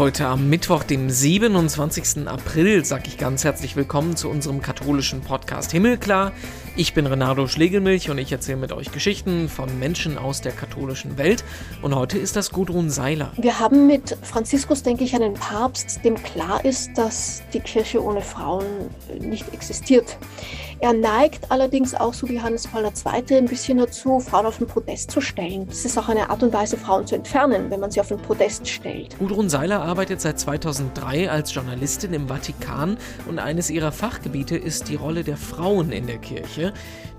Heute am Mittwoch, dem 27. April, sage ich ganz herzlich willkommen zu unserem katholischen Podcast Himmelklar. Ich bin Renato Schlegelmilch und ich erzähle mit euch Geschichten von Menschen aus der katholischen Welt. Und heute ist das Gudrun Seiler. Wir haben mit Franziskus, denke ich, einen Papst, dem klar ist, dass die Kirche ohne Frauen nicht existiert. Er neigt allerdings auch, so wie Johannes Paul II., ein bisschen dazu, Frauen auf den Podest zu stellen. Das ist auch eine Art und Weise, Frauen zu entfernen, wenn man sie auf den Podest stellt. Gudrun Seiler arbeitet seit 2003 als Journalistin im Vatikan und eines ihrer Fachgebiete ist die Rolle der Frauen in der Kirche.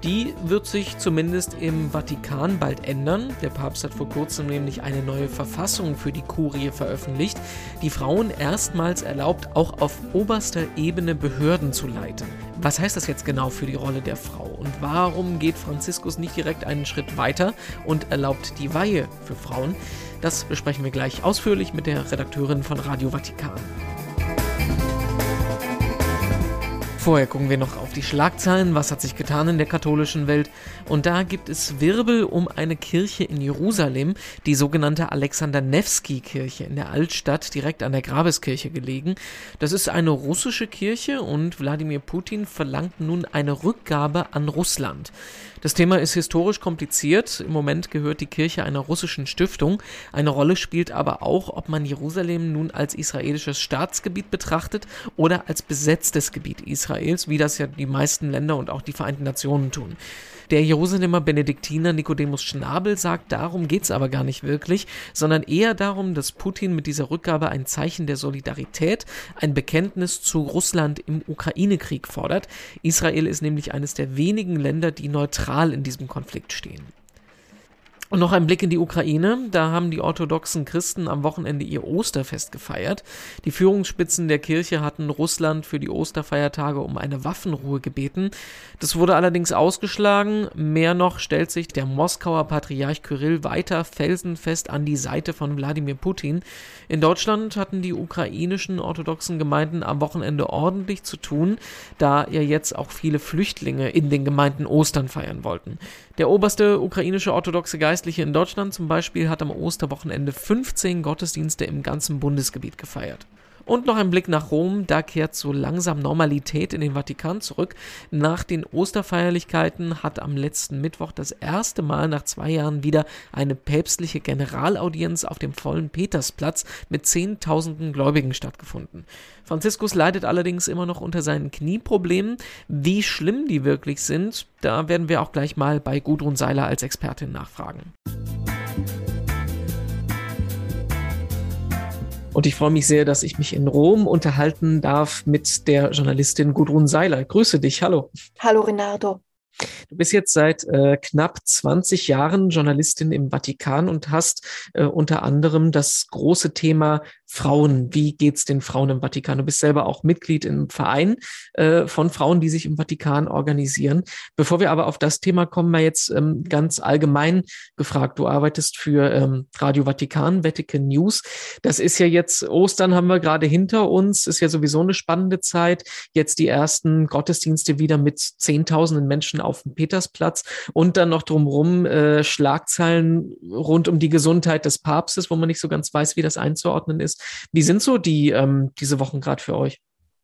Die wird sich zumindest im Vatikan bald ändern. Der Papst hat vor kurzem nämlich eine neue Verfassung für die Kurie veröffentlicht, die Frauen erstmals erlaubt, auch auf oberster Ebene Behörden zu leiten. Was heißt das jetzt genau für die Rolle der Frau? Und warum geht Franziskus nicht direkt einen Schritt weiter und erlaubt die Weihe für Frauen? Das besprechen wir gleich ausführlich mit der Redakteurin von Radio Vatikan. Vorher gucken wir noch auf die Schlagzeilen, was hat sich getan in der katholischen Welt. Und da gibt es Wirbel um eine Kirche in Jerusalem, die sogenannte Alexander Nevsky-Kirche in der Altstadt, direkt an der Grabeskirche gelegen. Das ist eine russische Kirche und Wladimir Putin verlangt nun eine Rückgabe an Russland. Das Thema ist historisch kompliziert. Im Moment gehört die Kirche einer russischen Stiftung. Eine Rolle spielt aber auch, ob man Jerusalem nun als israelisches Staatsgebiet betrachtet oder als besetztes Gebiet Israels, wie das ja die meisten Länder und auch die Vereinten Nationen tun. Der Jerusalemer Benediktiner Nicodemus Schnabel sagt, darum geht es aber gar nicht wirklich, sondern eher darum, dass Putin mit dieser Rückgabe ein Zeichen der Solidarität, ein Bekenntnis zu Russland im Ukraine-Krieg fordert. Israel ist nämlich eines der wenigen Länder, die neutral in diesem Konflikt stehen. Und noch ein Blick in die Ukraine. Da haben die orthodoxen Christen am Wochenende ihr Osterfest gefeiert. Die Führungsspitzen der Kirche hatten Russland für die Osterfeiertage um eine Waffenruhe gebeten. Das wurde allerdings ausgeschlagen. Mehr noch stellt sich der Moskauer Patriarch Kyrill weiter felsenfest an die Seite von Wladimir Putin. In Deutschland hatten die ukrainischen orthodoxen Gemeinden am Wochenende ordentlich zu tun, da ja jetzt auch viele Flüchtlinge in den Gemeinden Ostern feiern wollten. Der oberste ukrainische orthodoxe Geistliche in Deutschland zum Beispiel hat am Osterwochenende 15 Gottesdienste im ganzen Bundesgebiet gefeiert. Und noch ein Blick nach Rom, da kehrt so langsam Normalität in den Vatikan zurück. Nach den Osterfeierlichkeiten hat am letzten Mittwoch das erste Mal nach zwei Jahren wieder eine päpstliche Generalaudienz auf dem vollen Petersplatz mit Zehntausenden Gläubigen stattgefunden. Franziskus leidet allerdings immer noch unter seinen Knieproblemen. Wie schlimm die wirklich sind, da werden wir auch gleich mal bei Gudrun Seiler als Expertin nachfragen. Und ich freue mich sehr, dass ich mich in Rom unterhalten darf mit der Journalistin Gudrun Seiler. Grüße dich, hallo. Hallo Renato. Du bist jetzt seit äh, knapp 20 Jahren Journalistin im Vatikan und hast äh, unter anderem das große Thema Frauen. Wie geht's den Frauen im Vatikan? Du bist selber auch Mitglied im Verein äh, von Frauen, die sich im Vatikan organisieren. Bevor wir aber auf das Thema kommen, mal jetzt ähm, ganz allgemein gefragt. Du arbeitest für ähm, Radio Vatikan, Vatican News. Das ist ja jetzt Ostern haben wir gerade hinter uns. Ist ja sowieso eine spannende Zeit. Jetzt die ersten Gottesdienste wieder mit Zehntausenden Menschen auf dem Petersplatz und dann noch drumherum äh, Schlagzeilen rund um die Gesundheit des Papstes, wo man nicht so ganz weiß, wie das einzuordnen ist. Wie sind so die ähm, diese Wochen gerade für euch?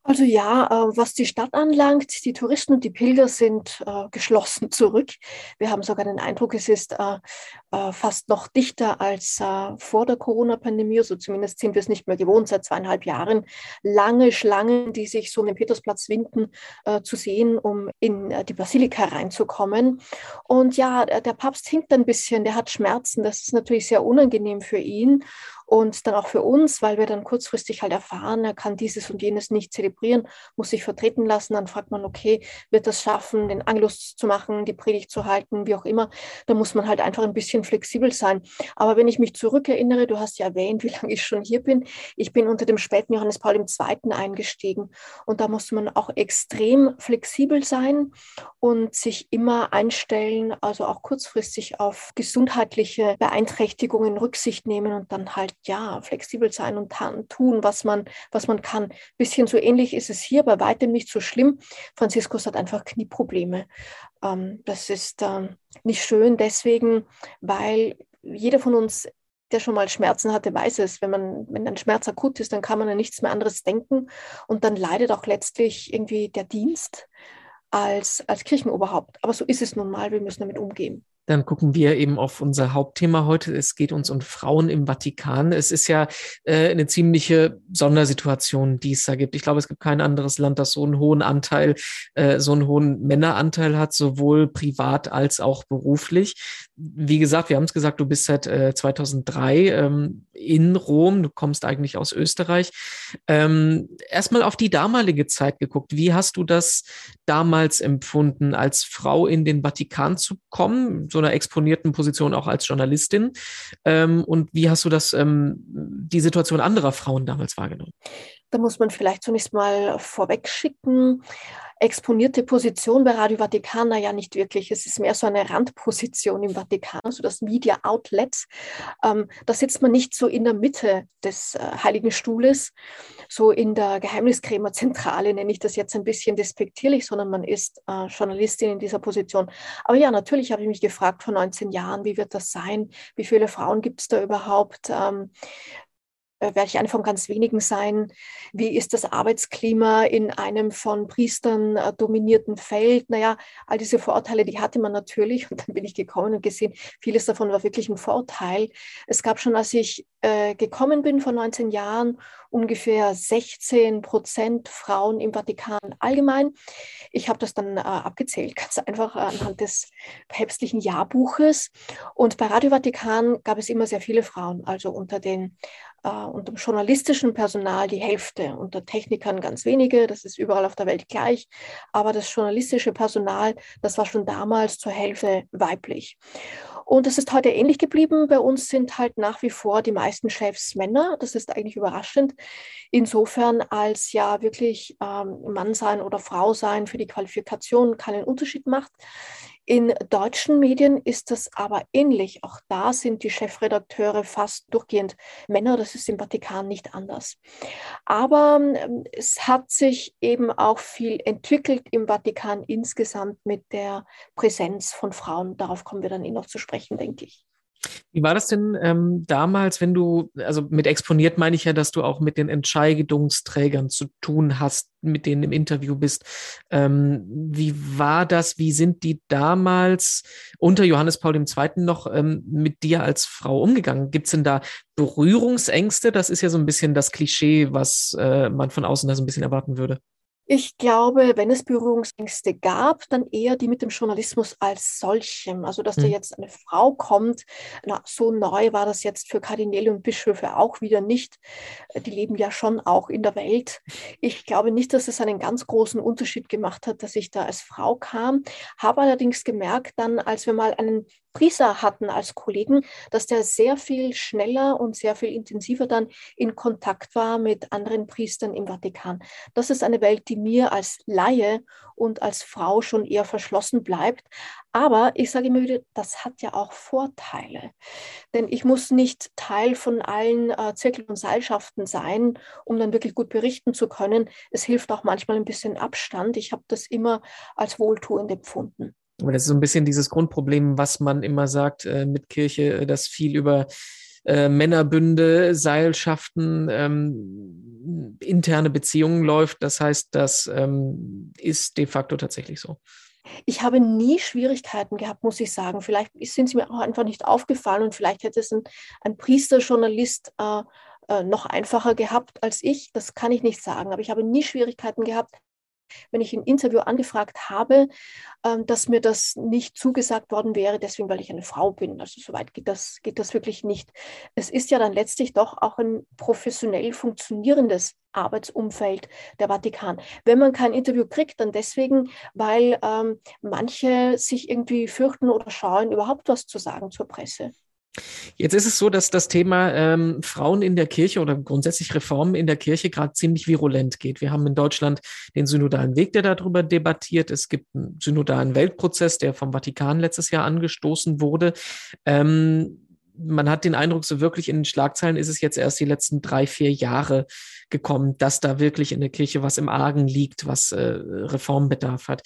Also ja, äh, was die Stadt anlangt, die Touristen und die Pilger sind äh, geschlossen zurück. Wir haben sogar den Eindruck, es ist äh, äh fast noch dichter als äh, vor der Corona-Pandemie. Also zumindest sind wir es nicht mehr gewohnt, seit zweieinhalb Jahren lange Schlangen, die sich so um den Petersplatz winden, äh, zu sehen, um in die Basilika reinzukommen. Und ja, der Papst hinkt ein bisschen, der hat Schmerzen. Das ist natürlich sehr unangenehm für ihn und dann auch für uns, weil wir dann kurzfristig halt erfahren, er kann dieses und jenes nicht zelebrieren, muss sich vertreten lassen. Dann fragt man, okay, wird das schaffen, den Angelus zu machen, die Predigt zu halten, wie auch immer. Da muss man halt einfach ein bisschen flexibel sein. Aber wenn ich mich zurückerinnere, du hast ja erwähnt, wie lange ich schon hier bin. Ich bin unter dem späten Johannes Paul II. eingestiegen und da musste man auch extrem flexibel sein und sich immer einstellen, also auch kurzfristig auf gesundheitliche Beeinträchtigungen Rücksicht nehmen und dann halt ja, flexibel sein und tun, was man, was man kann. Bisschen so ähnlich ist es hier, bei weitem nicht so schlimm. Franziskus hat einfach Knieprobleme. Ähm, das ist ähm, nicht schön deswegen, weil jeder von uns der schon mal Schmerzen hatte, weiß es. Wenn man, wenn ein Schmerz akut ist, dann kann man an nichts mehr anderes denken und dann leidet auch letztlich irgendwie der Dienst als, als Kirchenoberhaupt. Aber so ist es nun mal, wir müssen damit umgehen. Dann gucken wir eben auf unser Hauptthema heute. Es geht uns um Frauen im Vatikan. Es ist ja äh, eine ziemliche Sondersituation, die es da gibt. Ich glaube, es gibt kein anderes Land, das so einen hohen Anteil, äh, so einen hohen Männeranteil hat, sowohl privat als auch beruflich. Wie gesagt, wir haben es gesagt, du bist seit äh, 2003 ähm, in Rom. Du kommst eigentlich aus Österreich. Ähm, Erstmal auf die damalige Zeit geguckt. Wie hast du das damals empfunden, als Frau in den Vatikan zu kommen? So einer exponierten Position auch als Journalistin. Ähm, und wie hast du das, ähm, die Situation anderer Frauen damals wahrgenommen? Da muss man vielleicht zunächst mal vorweg schicken exponierte Position bei Radio Vatikan, ja nicht wirklich. Es ist mehr so eine Randposition im Vatikan, so das Media Outlet. Ähm, da sitzt man nicht so in der Mitte des äh, Heiligen Stuhles, so in der Geheimniskrämerzentrale, nenne ich das jetzt ein bisschen despektierlich, sondern man ist äh, Journalistin in dieser Position. Aber ja, natürlich habe ich mich gefragt vor 19 Jahren, wie wird das sein? Wie viele Frauen gibt es da überhaupt? Ähm, äh, werde ich eine von ganz wenigen sein. Wie ist das Arbeitsklima in einem von Priestern äh, dominierten Feld? Naja, all diese Vorurteile, die hatte man natürlich. Und dann bin ich gekommen und gesehen, vieles davon war wirklich ein Vorurteil. Es gab schon, als ich äh, gekommen bin vor 19 Jahren, ungefähr 16 Prozent Frauen im Vatikan allgemein. Ich habe das dann äh, abgezählt, ganz einfach anhand des päpstlichen Jahrbuches. Und bei Radio Vatikan gab es immer sehr viele Frauen, also unter den äh, unter dem journalistischen Personal die Hälfte, unter Technikern ganz wenige, das ist überall auf der Welt gleich, aber das journalistische Personal, das war schon damals zur Hälfte weiblich. Und es ist heute ähnlich geblieben. Bei uns sind halt nach wie vor die meisten Chefs Männer. Das ist eigentlich überraschend. Insofern, als ja wirklich ähm, Mann sein oder Frau sein für die Qualifikation keinen Unterschied macht. In deutschen Medien ist das aber ähnlich. Auch da sind die Chefredakteure fast durchgehend Männer. Das ist im Vatikan nicht anders. Aber ähm, es hat sich eben auch viel entwickelt im Vatikan insgesamt mit der Präsenz von Frauen. Darauf kommen wir dann eh noch zu sprechen, denke ich. Wie war das denn ähm, damals, wenn du, also mit exponiert meine ich ja, dass du auch mit den Entscheidungsträgern zu tun hast, mit denen im Interview bist. Ähm, wie war das? Wie sind die damals unter Johannes Paul II. noch ähm, mit dir als Frau umgegangen? Gibt es denn da Berührungsängste? Das ist ja so ein bisschen das Klischee, was äh, man von außen da so ein bisschen erwarten würde. Ich glaube, wenn es Berührungsängste gab, dann eher die mit dem Journalismus als solchem. Also, dass mhm. da jetzt eine Frau kommt, na, so neu war das jetzt für Kardinäle und Bischöfe auch wieder nicht. Äh, die leben ja schon auch in der Welt. Ich glaube nicht, dass es einen ganz großen Unterschied gemacht hat, dass ich da als Frau kam. Habe allerdings gemerkt, dann, als wir mal einen Priester hatten als Kollegen, dass der sehr viel schneller und sehr viel intensiver dann in Kontakt war mit anderen Priestern im Vatikan. Das ist eine Welt, die mir als Laie und als Frau schon eher verschlossen bleibt. Aber ich sage immer wieder, das hat ja auch Vorteile. Denn ich muss nicht Teil von allen äh, Zirkel- und Seilschaften sein, um dann wirklich gut berichten zu können. Es hilft auch manchmal ein bisschen Abstand. Ich habe das immer als wohltuend empfunden. Aber das ist so ein bisschen dieses Grundproblem, was man immer sagt äh, mit Kirche, äh, dass viel über äh, Männerbünde, Seilschaften, ähm, interne Beziehungen läuft. Das heißt, das ähm, ist de facto tatsächlich so. Ich habe nie Schwierigkeiten gehabt, muss ich sagen. Vielleicht sind sie mir auch einfach nicht aufgefallen und vielleicht hätte es ein, ein Priesterjournalist äh, äh, noch einfacher gehabt als ich. Das kann ich nicht sagen. Aber ich habe nie Schwierigkeiten gehabt, wenn ich ein Interview angefragt habe, ähm, dass mir das nicht zugesagt worden wäre, deswegen, weil ich eine Frau bin. Also soweit geht das, geht das wirklich nicht. Es ist ja dann letztlich doch auch ein professionell funktionierendes Arbeitsumfeld der Vatikan. Wenn man kein Interview kriegt, dann deswegen, weil ähm, manche sich irgendwie fürchten oder scheuen, überhaupt was zu sagen zur Presse. Jetzt ist es so, dass das Thema ähm, Frauen in der Kirche oder grundsätzlich Reformen in der Kirche gerade ziemlich virulent geht. Wir haben in Deutschland den synodalen Weg, der darüber debattiert. Es gibt einen synodalen Weltprozess, der vom Vatikan letztes Jahr angestoßen wurde. Ähm, man hat den Eindruck, so wirklich in den Schlagzeilen ist es jetzt erst die letzten drei, vier Jahre gekommen, dass da wirklich in der Kirche was im Argen liegt, was äh, Reformbedarf hat.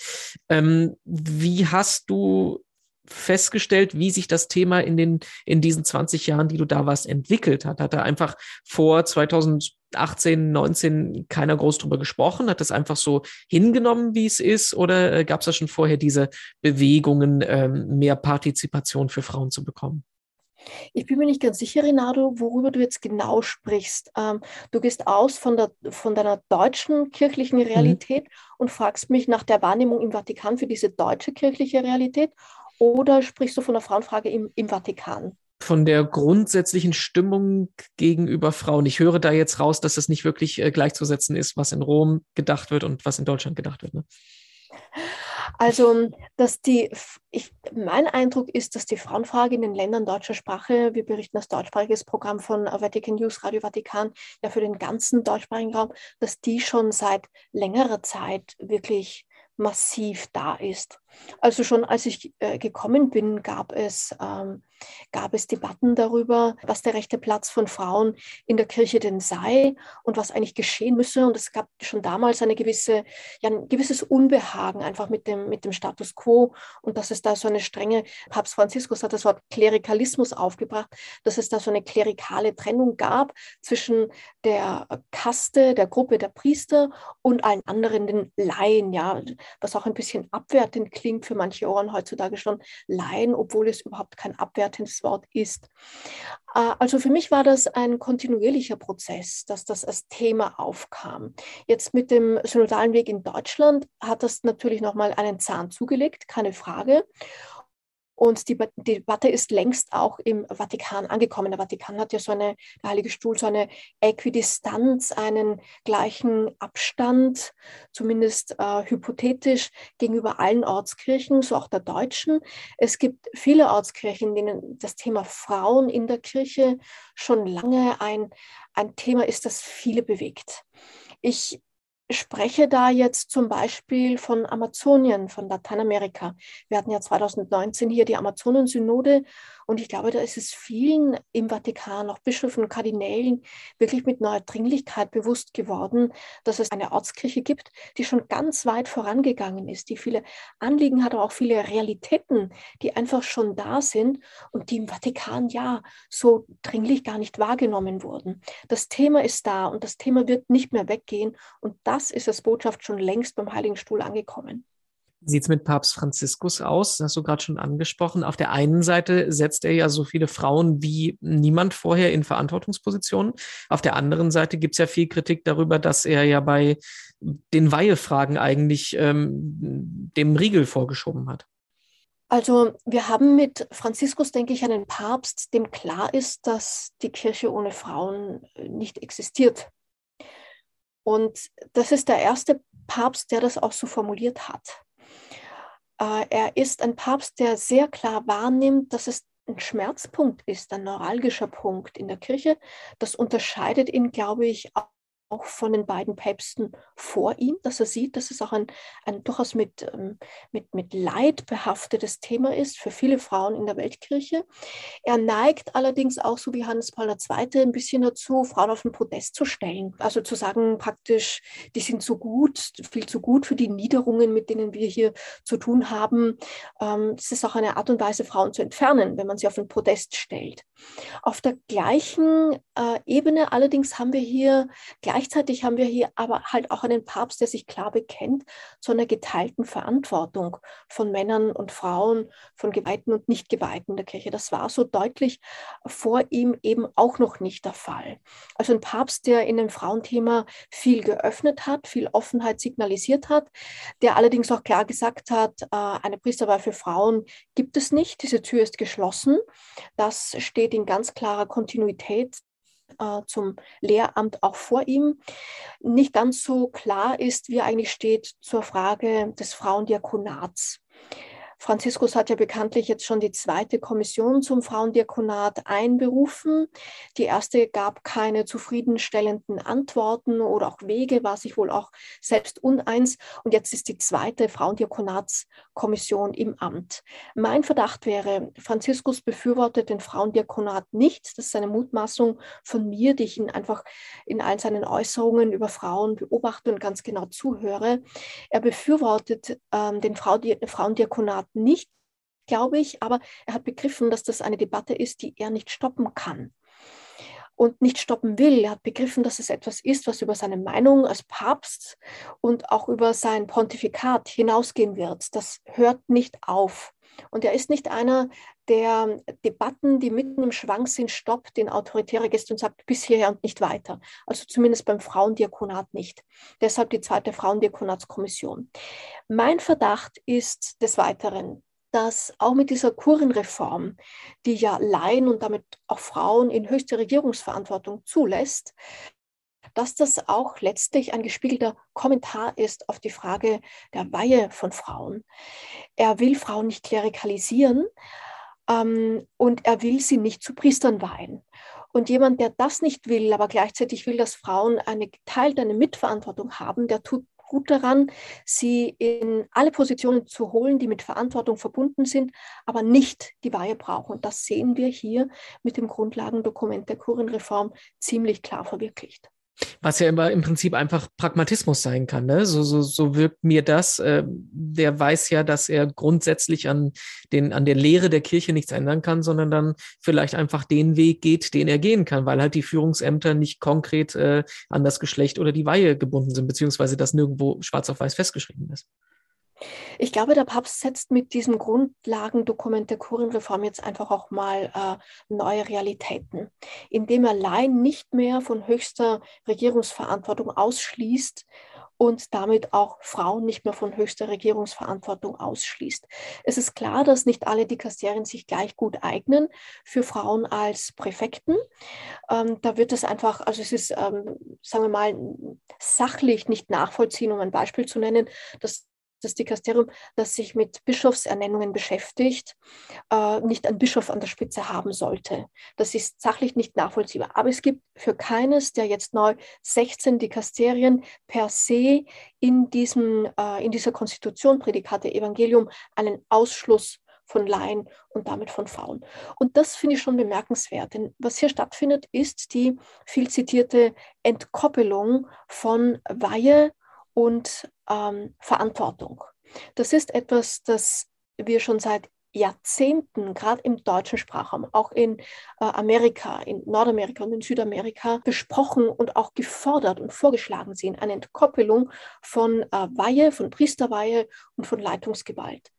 Ähm, wie hast du festgestellt, wie sich das Thema in den, in diesen 20 Jahren, die du da warst, entwickelt hat? Hat er einfach vor 2018, 19 keiner groß drüber gesprochen? Hat das einfach so hingenommen, wie es ist? Oder äh, gab es da schon vorher diese Bewegungen, ähm, mehr Partizipation für Frauen zu bekommen? Ich bin mir nicht ganz sicher, Renato, worüber du jetzt genau sprichst. Ähm, du gehst aus von, der, von deiner deutschen kirchlichen mhm. Realität mhm. und fragst mich nach der Wahrnehmung im Vatikan für diese deutsche kirchliche Realität oder sprichst du von der Frauenfrage im, im Vatikan? Von der grundsätzlichen Stimmung gegenüber Frauen. Ich höre da jetzt raus, dass es nicht wirklich äh, gleichzusetzen ist, was in Rom gedacht wird und was in Deutschland gedacht wird. Ne? Also, dass die, ich, mein Eindruck ist, dass die Frauenfrage in den Ländern deutscher Sprache, wir berichten das deutschsprachiges Programm von Vatican News, Radio Vatikan, ja für den ganzen deutschsprachigen Raum, dass die schon seit längerer Zeit wirklich massiv da ist. Also schon als ich äh, gekommen bin, gab es, ähm, gab es Debatten darüber, was der rechte Platz von Frauen in der Kirche denn sei und was eigentlich geschehen müsse. Und es gab schon damals eine gewisse, ja, ein gewisses Unbehagen einfach mit dem, mit dem Status quo und dass es da so eine strenge, Papst Franziskus hat das Wort Klerikalismus aufgebracht, dass es da so eine klerikale Trennung gab zwischen der Kaste, der Gruppe der Priester und allen anderen, den Laien, ja, was auch ein bisschen abwertend klingt für manche Ohren heutzutage schon, Laien, obwohl es überhaupt kein abwertendes Wort ist. Äh, also für mich war das ein kontinuierlicher Prozess, dass das als Thema aufkam. Jetzt mit dem synodalen Weg in Deutschland hat das natürlich nochmal einen Zahn zugelegt, keine Frage. Und die Debatte ist längst auch im Vatikan angekommen. Der Vatikan hat ja so eine, der Heilige Stuhl, so eine Äquidistanz, einen gleichen Abstand, zumindest äh, hypothetisch, gegenüber allen Ortskirchen, so auch der deutschen. Es gibt viele Ortskirchen, in denen das Thema Frauen in der Kirche schon lange ein, ein Thema ist, das viele bewegt. Ich spreche da jetzt zum Beispiel von Amazonien, von Lateinamerika. Wir hatten ja 2019 hier die Amazonensynode und ich glaube, da ist es vielen im Vatikan, auch Bischöfen, Kardinälen, wirklich mit neuer Dringlichkeit bewusst geworden, dass es eine Ortskirche gibt, die schon ganz weit vorangegangen ist, die viele Anliegen hat, aber auch viele Realitäten, die einfach schon da sind und die im Vatikan ja so dringlich gar nicht wahrgenommen wurden. Das Thema ist da und das Thema wird nicht mehr weggehen und das ist als Botschaft schon längst beim Heiligen Stuhl angekommen. Wie sieht es mit Papst Franziskus aus? Das hast du gerade schon angesprochen. Auf der einen Seite setzt er ja so viele Frauen wie niemand vorher in Verantwortungspositionen. Auf der anderen Seite gibt es ja viel Kritik darüber, dass er ja bei den Weihefragen eigentlich ähm, dem Riegel vorgeschoben hat. Also wir haben mit Franziskus, denke ich, einen Papst, dem klar ist, dass die Kirche ohne Frauen nicht existiert. Und das ist der erste Papst, der das auch so formuliert hat. Äh, er ist ein Papst, der sehr klar wahrnimmt, dass es ein Schmerzpunkt ist, ein neuralgischer Punkt in der Kirche. Das unterscheidet ihn, glaube ich, auch von den beiden Päpsten vor ihm, dass er sieht, dass es auch ein, ein durchaus mit, ähm, mit, mit Leid behaftetes Thema ist für viele Frauen in der Weltkirche. Er neigt allerdings auch, so wie Hannes Paul II., ein bisschen dazu, Frauen auf den Podest zu stellen. Also zu sagen praktisch, die sind zu gut, viel zu gut für die Niederungen, mit denen wir hier zu tun haben. Ähm, das ist auch eine Art und Weise, Frauen zu entfernen, wenn man sie auf den Podest stellt. Auf der gleichen äh, Ebene allerdings haben wir hier gleich Gleichzeitig haben wir hier aber halt auch einen Papst, der sich klar bekennt zu einer geteilten Verantwortung von Männern und Frauen, von Geweihten und Nicht-Geweihten der Kirche. Das war so deutlich vor ihm eben auch noch nicht der Fall. Also ein Papst, der in dem Frauenthema viel geöffnet hat, viel Offenheit signalisiert hat, der allerdings auch klar gesagt hat, äh, eine Priesterwahl für Frauen gibt es nicht, diese Tür ist geschlossen. Das steht in ganz klarer Kontinuität äh, zum Lehramt auch vor ihm. Nicht ganz so klar ist, wie er eigentlich steht zur Frage des Frauendiakonats. Franziskus hat ja bekanntlich jetzt schon die zweite Kommission zum Frauendiakonat einberufen. Die erste gab keine zufriedenstellenden Antworten oder auch Wege, war sich wohl auch selbst uneins. Und jetzt ist die zweite Frauendiakonatskommission im Amt. Mein Verdacht wäre, Franziskus befürwortet den Frauendiakonat nicht. Das ist eine Mutmaßung von mir, die ich ihn einfach in allen seinen Äußerungen über Frauen beobachte und ganz genau zuhöre. Er befürwortet ähm, den Frauendiakonat nicht glaube ich, aber er hat begriffen, dass das eine Debatte ist, die er nicht stoppen kann und nicht stoppen will. Er hat begriffen, dass es etwas ist, was über seine Meinung als Papst und auch über sein Pontifikat hinausgehen wird. Das hört nicht auf. Und er ist nicht einer, der Debatten, die mitten im Schwank sind, stoppt, in autoritäre Gäste und sagt, bis hierher und nicht weiter. Also zumindest beim Frauendiakonat nicht. Deshalb die zweite Frauendiakonatskommission. Mein Verdacht ist des Weiteren, dass auch mit dieser Kurienreform, die ja Laien und damit auch Frauen in höchste Regierungsverantwortung zulässt, dass das auch letztlich ein gespiegelter Kommentar ist auf die Frage der Weihe von Frauen. Er will Frauen nicht klerikalisieren ähm, und er will sie nicht zu Priestern weihen. Und jemand, der das nicht will, aber gleichzeitig will, dass Frauen eine geteilte eine Mitverantwortung haben, der tut gut daran, sie in alle Positionen zu holen, die mit Verantwortung verbunden sind, aber nicht die Weihe brauchen. Und das sehen wir hier mit dem Grundlagendokument der Kurienreform ziemlich klar verwirklicht. Was ja immer im Prinzip einfach Pragmatismus sein kann. Ne? So, so, so wirkt mir das. Der weiß ja, dass er grundsätzlich an, den, an der Lehre der Kirche nichts ändern kann, sondern dann vielleicht einfach den Weg geht, den er gehen kann, weil halt die Führungsämter nicht konkret äh, an das Geschlecht oder die Weihe gebunden sind, beziehungsweise das nirgendwo schwarz auf weiß festgeschrieben ist. Ich glaube, der Papst setzt mit diesem Grundlagendokument der Kurienreform jetzt einfach auch mal äh, neue Realitäten, indem er Laien nicht mehr von höchster Regierungsverantwortung ausschließt und damit auch Frauen nicht mehr von höchster Regierungsverantwortung ausschließt. Es ist klar, dass nicht alle Dikasterien sich gleich gut eignen für Frauen als Präfekten. Ähm, da wird es einfach, also es ist, ähm, sagen wir mal, sachlich nicht nachvollziehen, um ein Beispiel zu nennen, dass das Dikasterium, das sich mit Bischofsernennungen beschäftigt, äh, nicht einen Bischof an der Spitze haben sollte. Das ist sachlich nicht nachvollziehbar. Aber es gibt für keines der jetzt neu 16 Dikasterien per se in, diesem, äh, in dieser Konstitution, Prädikate Evangelium, einen Ausschluss von Laien und damit von Frauen. Und das finde ich schon bemerkenswert, denn was hier stattfindet, ist die viel zitierte Entkoppelung von Weihe und ähm, Verantwortung. Das ist etwas, das wir schon seit Jahrzehnten, gerade im deutschen Sprachraum, auch in äh, Amerika, in Nordamerika und in Südamerika besprochen und auch gefordert und vorgeschlagen sehen. Eine Entkoppelung von äh, Weihe, von Priesterweihe und von Leitungsgewalt.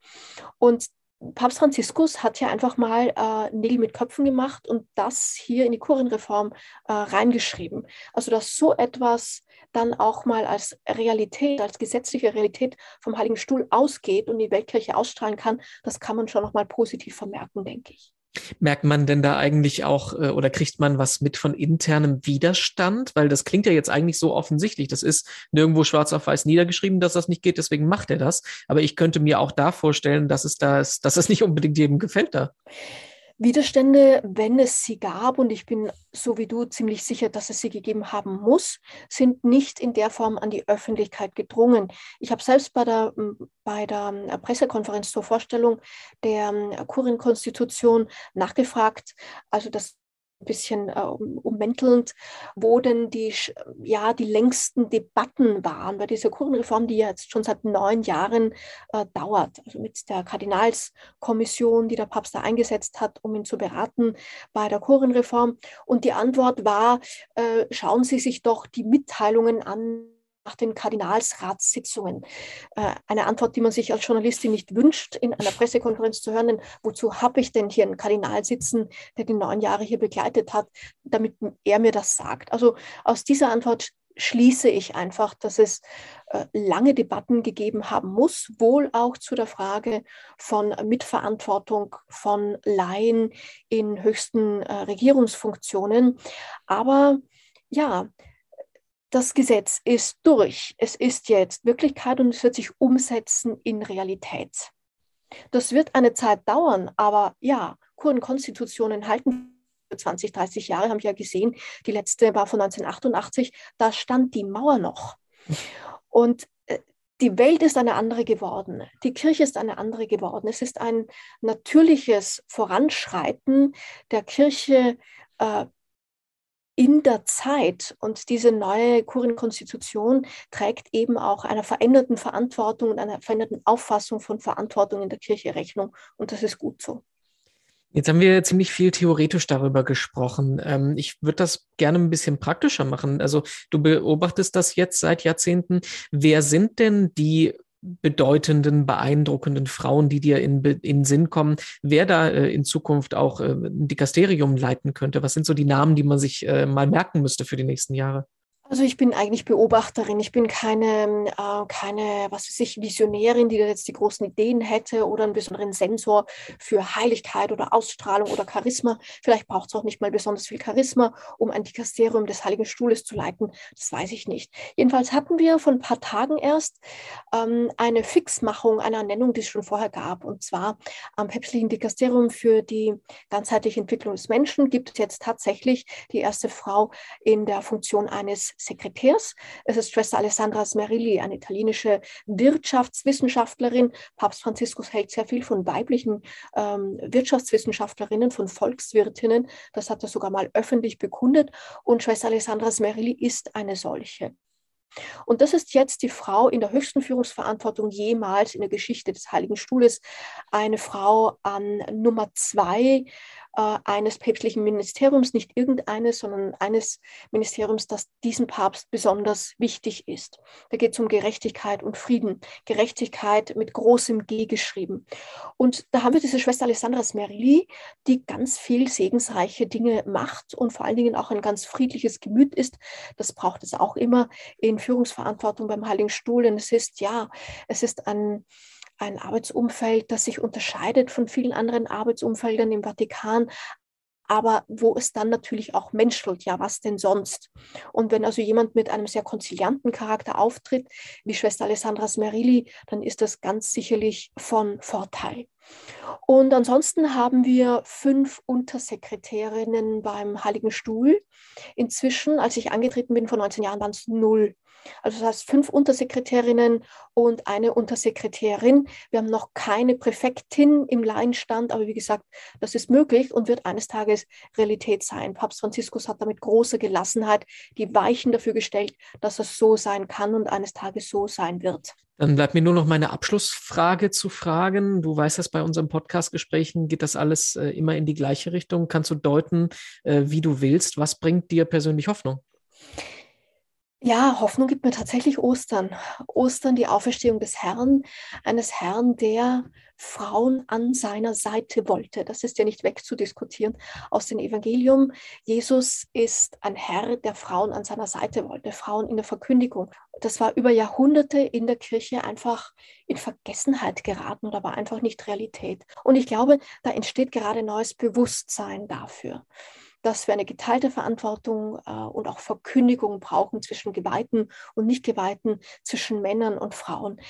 Und Papst Franziskus hat ja einfach mal äh, Nägel mit Köpfen gemacht und das hier in die Kurienreform äh, reingeschrieben. Also dass so etwas dann auch mal als Realität, als gesetzliche Realität vom Heiligen Stuhl ausgeht und die Weltkirche ausstrahlen kann, das kann man schon noch mal positiv vermerken, denke ich. Merkt man denn da eigentlich auch äh, oder kriegt man was mit von internem Widerstand? Weil das klingt ja jetzt eigentlich so offensichtlich. Das ist nirgendwo schwarz auf weiß niedergeschrieben, dass das nicht geht, deswegen macht er das. Aber ich könnte mir auch da vorstellen, dass es da ist, dass es nicht unbedingt jedem gefällt da. Widerstände, wenn es sie gab, und ich bin so wie du ziemlich sicher, dass es sie gegeben haben muss, sind nicht in der Form an die Öffentlichkeit gedrungen. Ich habe selbst bei der, bei der Pressekonferenz zur Vorstellung der Kurienkonstitution nachgefragt. Also das bisschen äh, ummäntelnd, wo denn die, ja, die längsten Debatten waren bei dieser Kurvenreform, die jetzt schon seit neun Jahren äh, dauert. Also mit der Kardinalskommission, die der Papst da eingesetzt hat, um ihn zu beraten bei der Kurvenreform. Und die Antwort war, äh, schauen Sie sich doch die Mitteilungen an nach den Kardinalsratssitzungen. Äh, eine Antwort, die man sich als Journalistin nicht wünscht, in einer Pressekonferenz zu hören, denn wozu habe ich denn hier einen Kardinal sitzen, der die neun Jahre hier begleitet hat, damit er mir das sagt? Also aus dieser Antwort schließe ich einfach, dass es äh, lange Debatten gegeben haben muss, wohl auch zu der Frage von Mitverantwortung von Laien in höchsten äh, Regierungsfunktionen. Aber ja, das Gesetz ist durch. Es ist jetzt Wirklichkeit und es wird sich umsetzen in Realität. Das wird eine Zeit dauern, aber ja, Kurdenkonstitutionen halten 20, 30 Jahre, haben wir ja gesehen. Die letzte war von 1988, da stand die Mauer noch. Und äh, die Welt ist eine andere geworden. Die Kirche ist eine andere geworden. Es ist ein natürliches Voranschreiten der Kirche äh, in der Zeit. Und diese neue Kurienkonstitution trägt eben auch einer veränderten Verantwortung und einer veränderten Auffassung von Verantwortung in der Kirche Rechnung. Und das ist gut so. Jetzt haben wir ziemlich viel theoretisch darüber gesprochen. Ähm, ich würde das gerne ein bisschen praktischer machen. Also du beobachtest das jetzt seit Jahrzehnten. Wer sind denn die bedeutenden, beeindruckenden Frauen, die dir in, in Sinn kommen, wer da äh, in Zukunft auch äh, ein Dikasterium leiten könnte? Was sind so die Namen, die man sich äh, mal merken müsste für die nächsten Jahre? Also ich bin eigentlich Beobachterin. Ich bin keine, äh, keine, was weiß ich, Visionärin, die da jetzt die großen Ideen hätte oder einen besonderen Sensor für Heiligkeit oder Ausstrahlung oder Charisma. Vielleicht braucht es auch nicht mal besonders viel Charisma, um ein Dikasterium des Heiligen Stuhles zu leiten. Das weiß ich nicht. Jedenfalls hatten wir vor ein paar Tagen erst ähm, eine Fixmachung einer Ernennung, die es schon vorher gab. Und zwar am päpstlichen Dikasterium für die ganzheitliche Entwicklung des Menschen gibt es jetzt tatsächlich die erste Frau in der Funktion eines Sekretärs. Es ist Schwester Alessandra Smerilli, eine italienische Wirtschaftswissenschaftlerin. Papst Franziskus hält sehr viel von weiblichen ähm, Wirtschaftswissenschaftlerinnen, von Volkswirtinnen. Das hat er sogar mal öffentlich bekundet. Und Schwester Alessandra Smerilli ist eine solche. Und das ist jetzt die Frau in der höchsten Führungsverantwortung jemals in der Geschichte des Heiligen Stuhles. Eine Frau an Nummer zwei äh, eines päpstlichen Ministeriums, nicht irgendeines, sondern eines Ministeriums, das diesem Papst besonders wichtig ist. Da geht es um Gerechtigkeit und Frieden. Gerechtigkeit mit großem G geschrieben. Und da haben wir diese Schwester Alessandra Smerli, die ganz viel segensreiche Dinge macht und vor allen Dingen auch ein ganz friedliches Gemüt ist. Das braucht es auch immer in Führungsverantwortung beim Heiligen Stuhl. Denn es ist, ja, es ist ein ein Arbeitsumfeld, das sich unterscheidet von vielen anderen Arbeitsumfeldern im Vatikan, aber wo es dann natürlich auch menschelt, ja, was denn sonst? Und wenn also jemand mit einem sehr konzilianten Charakter auftritt, wie Schwester Alessandra Smerilli, dann ist das ganz sicherlich von Vorteil. Und ansonsten haben wir fünf Untersekretärinnen beim Heiligen Stuhl. Inzwischen, als ich angetreten bin vor 19 Jahren, waren es null. Also das heißt fünf Untersekretärinnen und eine Untersekretärin. Wir haben noch keine Präfektin im Laienstand, aber wie gesagt, das ist möglich und wird eines Tages Realität sein. Papst Franziskus hat damit große Gelassenheit die Weichen dafür gestellt, dass es so sein kann und eines Tages so sein wird. Dann bleibt mir nur noch meine Abschlussfrage zu fragen. Du weißt, dass bei unseren Podcast-Gesprächen geht das alles äh, immer in die gleiche Richtung. Kannst du deuten, äh, wie du willst? Was bringt dir persönlich Hoffnung? Ja, Hoffnung gibt mir tatsächlich Ostern. Ostern, die Auferstehung des Herrn, eines Herrn, der Frauen an seiner Seite wollte. Das ist ja nicht wegzudiskutieren aus dem Evangelium. Jesus ist ein Herr, der Frauen an seiner Seite wollte, Frauen in der Verkündigung. Das war über Jahrhunderte in der Kirche einfach in Vergessenheit geraten oder war einfach nicht Realität. Und ich glaube, da entsteht gerade neues Bewusstsein dafür dass wir eine geteilte Verantwortung äh, und auch Verkündigung brauchen zwischen Geweihten und Nicht-Geweihten, zwischen Männern und Frauen.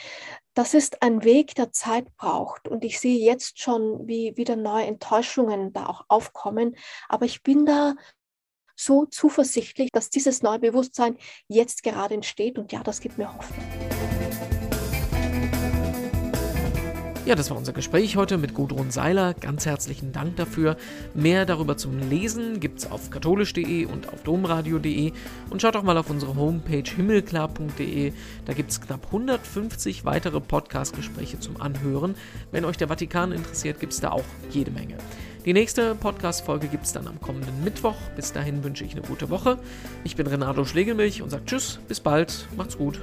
Das ist ein Weg, der Zeit braucht. Und ich sehe jetzt schon, wie wieder neue Enttäuschungen da auch aufkommen. Aber ich bin da so zuversichtlich, dass dieses neue Bewusstsein jetzt gerade entsteht. Und ja, das gibt mir Hoffnung. Ja, das war unser Gespräch heute mit Gudrun Seiler. Ganz herzlichen Dank dafür. Mehr darüber zum Lesen gibt es auf katholisch.de und auf domradio.de und schaut auch mal auf unsere Homepage himmelklar.de. Da gibt es knapp 150 weitere Podcast-Gespräche zum Anhören. Wenn euch der Vatikan interessiert, gibt es da auch jede Menge. Die nächste Podcast-Folge gibt es dann am kommenden Mittwoch. Bis dahin wünsche ich eine gute Woche. Ich bin Renato Schlegelmilch und sage Tschüss, bis bald, macht's gut.